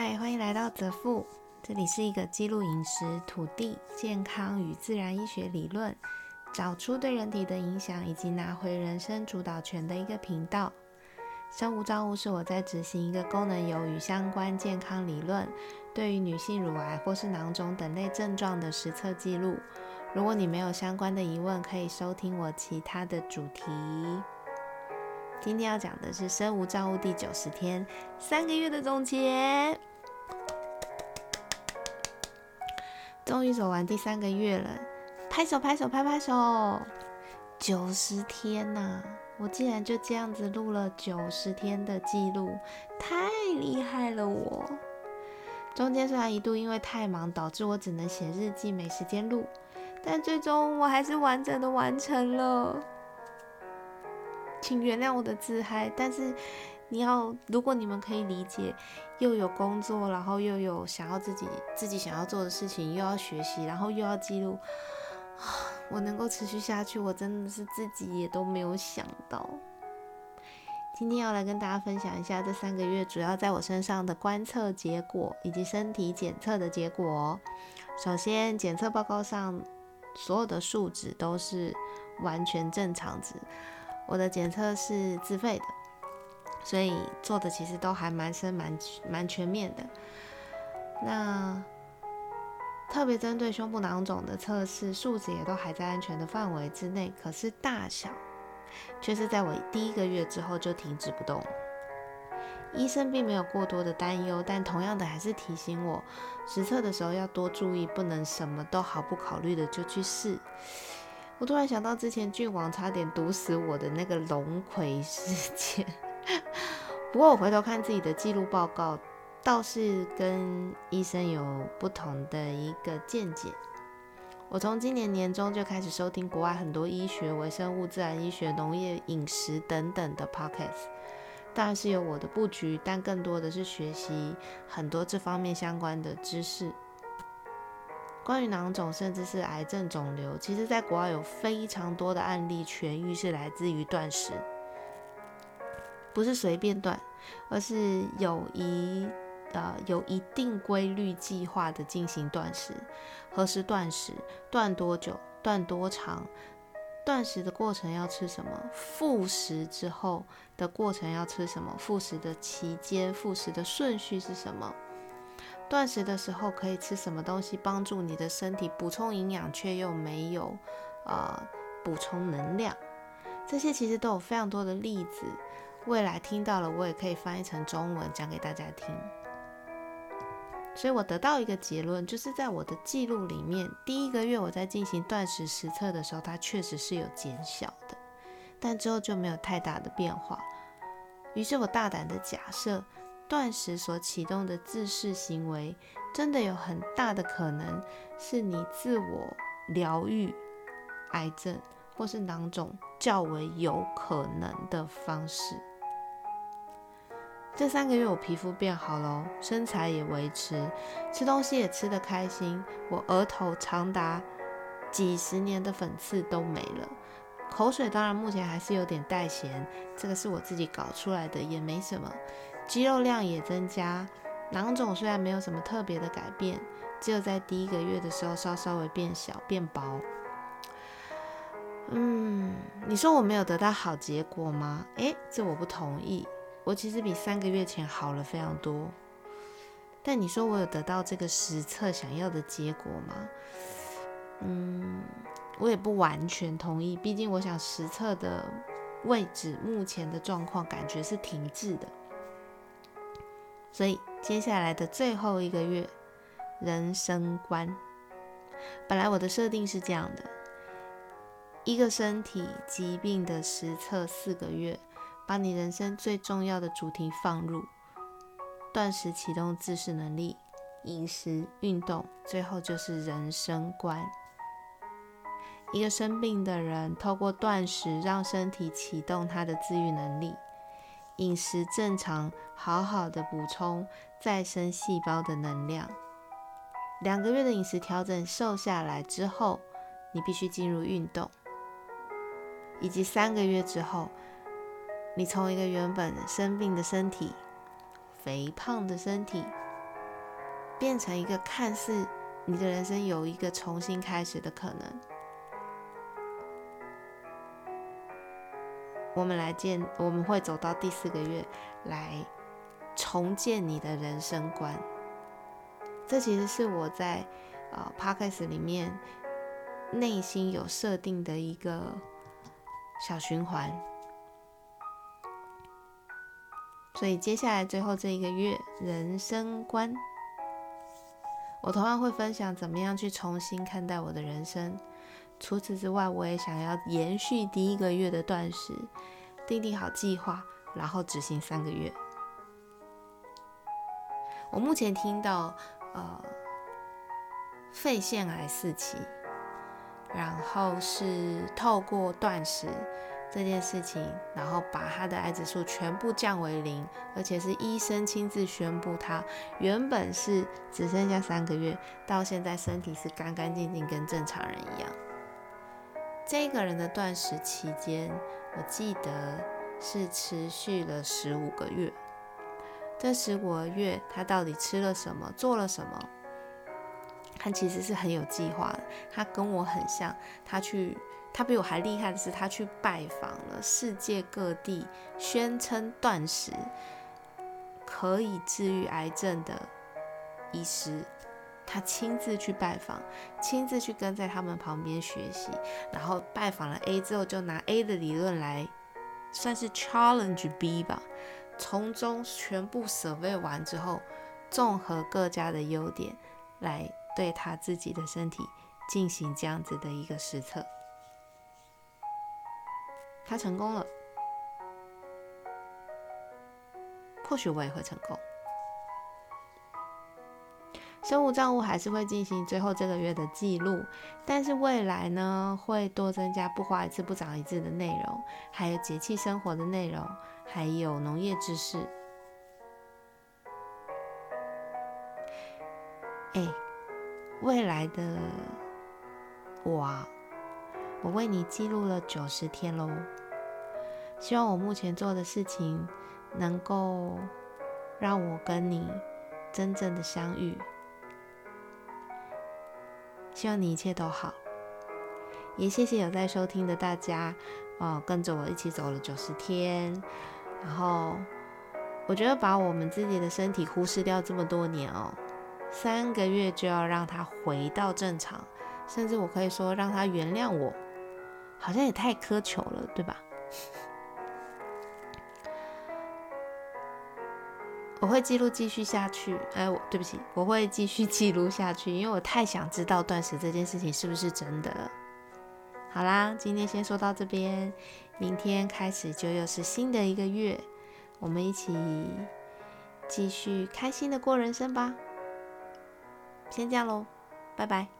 嗨，欢迎来到泽富，这里是一个记录饮食、土地、健康与自然医学理论，找出对人体的影响，以及拿回人生主导权的一个频道。生物造物是我在执行一个功能由与相关健康理论，对于女性乳癌或是囊肿等类症状的实测记录。如果你没有相关的疑问，可以收听我其他的主题。今天要讲的是生物障物第九十天三个月的总结。终于走完第三个月了，拍手拍手拍拍手！九十天呐！我竟然就这样子录了九十天的记录，太厉害了！我中间虽然一度因为太忙导致我只能写日记，没时间录，但最终我还是完整的完成了。请原谅我的自嗨，但是你要，如果你们可以理解，又有工作，然后又有想要自己自己想要做的事情，又要学习，然后又要记录。我能够持续下去，我真的是自己也都没有想到。今天要来跟大家分享一下这三个月主要在我身上的观测结果以及身体检测的结果。首先，检测报告上所有的数值都是完全正常值。我的检测是自费的，所以做的其实都还蛮深、蛮蛮全面的。那特别针对胸部囊肿的测试，数值也都还在安全的范围之内，可是大小却是在我第一个月之后就停止不动。医生并没有过多的担忧，但同样的还是提醒我，实测的时候要多注意，不能什么都毫不考虑的就去试。我突然想到之前郡王差点毒死我的那个龙葵事件，不过我回头看自己的记录报告。倒是跟医生有不同的一个见解。我从今年年中就开始收听国外很多医学、微生物、自然医学、农业、饮食等等的 podcast，当然是有我的布局，但更多的是学习很多这方面相关的知识。关于囊肿，甚至是癌症肿瘤，其实在国外有非常多的案例痊愈是来自于断食，不是随便断，而是有一。呃，有一定规律计划的进行断食，何时断食，断多久，断多长，断食的过程要吃什么，复食之后的过程要吃什么，复食的期间，复食的顺序是什么，断食的时候可以吃什么东西帮助你的身体补充营养，却又没有呃补充能量，这些其实都有非常多的例子，未来听到了我也可以翻译成中文讲给大家听。所以我得到一个结论，就是在我的记录里面，第一个月我在进行断食实测的时候，它确实是有减小的，但之后就没有太大的变化。于是我大胆的假设，断食所启动的自噬行为，真的有很大的可能是你自我疗愈癌症或是囊肿较为有可能的方式。这三个月我皮肤变好了，身材也维持，吃东西也吃得开心。我额头长达几十年的粉刺都没了，口水当然目前还是有点带咸，这个是我自己搞出来的，也没什么。肌肉量也增加，囊肿虽然没有什么特别的改变，只有在第一个月的时候稍稍微变小变薄。嗯，你说我没有得到好结果吗？诶，这我不同意。我其实比三个月前好了非常多，但你说我有得到这个实测想要的结果吗？嗯，我也不完全同意，毕竟我想实测的位置目前的状况感觉是停滞的，所以接下来的最后一个月，人生观，本来我的设定是这样的：一个身体疾病的实测四个月。把你人生最重要的主题放入断食，启动自噬能力，饮食、运动，最后就是人生观。一个生病的人，透过断食让身体启动他的自愈能力，饮食正常，好好的补充再生细胞的能量。两个月的饮食调整，瘦下来之后，你必须进入运动，以及三个月之后。你从一个原本生病的身体、肥胖的身体，变成一个看似你的人生有一个重新开始的可能。我们来见，我们会走到第四个月，来重建你的人生观。这其实是我在呃 p o d c a s 里面内心有设定的一个小循环。所以接下来最后这一个月，人生观，我同样会分享怎么样去重新看待我的人生。除此之外，我也想要延续第一个月的断食，定定好计划，然后执行三个月。我目前听到，呃，肺腺癌四期，然后是透过断食这件事情，然后把他的癌指数全部降为零，而且是医生亲自宣布他原本是只剩下三个月，到现在身体是干干净净，跟正常人一样。这个人的断食期间，我记得是持续了十五个月。这十五个月，他到底吃了什么，做了什么？他其实是很有计划的。他跟我很像，他去，他比我还厉害的是，他去拜访了世界各地宣称断食可以治愈癌症的医师。他亲自去拜访，亲自去跟在他们旁边学习，然后拜访了 A 之后，就拿 A 的理论来算是 challenge B 吧，从中全部 survey 完之后，综合各家的优点，来对他自己的身体进行这样子的一个实测，他成功了，或许我也会成功。生物账户还是会进行最后这个月的记录，但是未来呢会多增加不花一次不长一次的内容，还有节气生活的内容，还有农业知识。哎，未来的我，我为你记录了九十天喽，希望我目前做的事情能够让我跟你真正的相遇。希望你一切都好，也谢谢有在收听的大家，哦，跟着我一起走了九十天，然后我觉得把我们自己的身体忽视掉这么多年哦，三个月就要让他回到正常，甚至我可以说让他原谅我，好像也太苛求了，对吧？我会记录继续下去，哎，我对不起，我会继续记录下去，因为我太想知道断食这件事情是不是真的了。好啦，今天先说到这边，明天开始就又是新的一个月，我们一起继续开心的过人生吧。先这样喽，拜拜。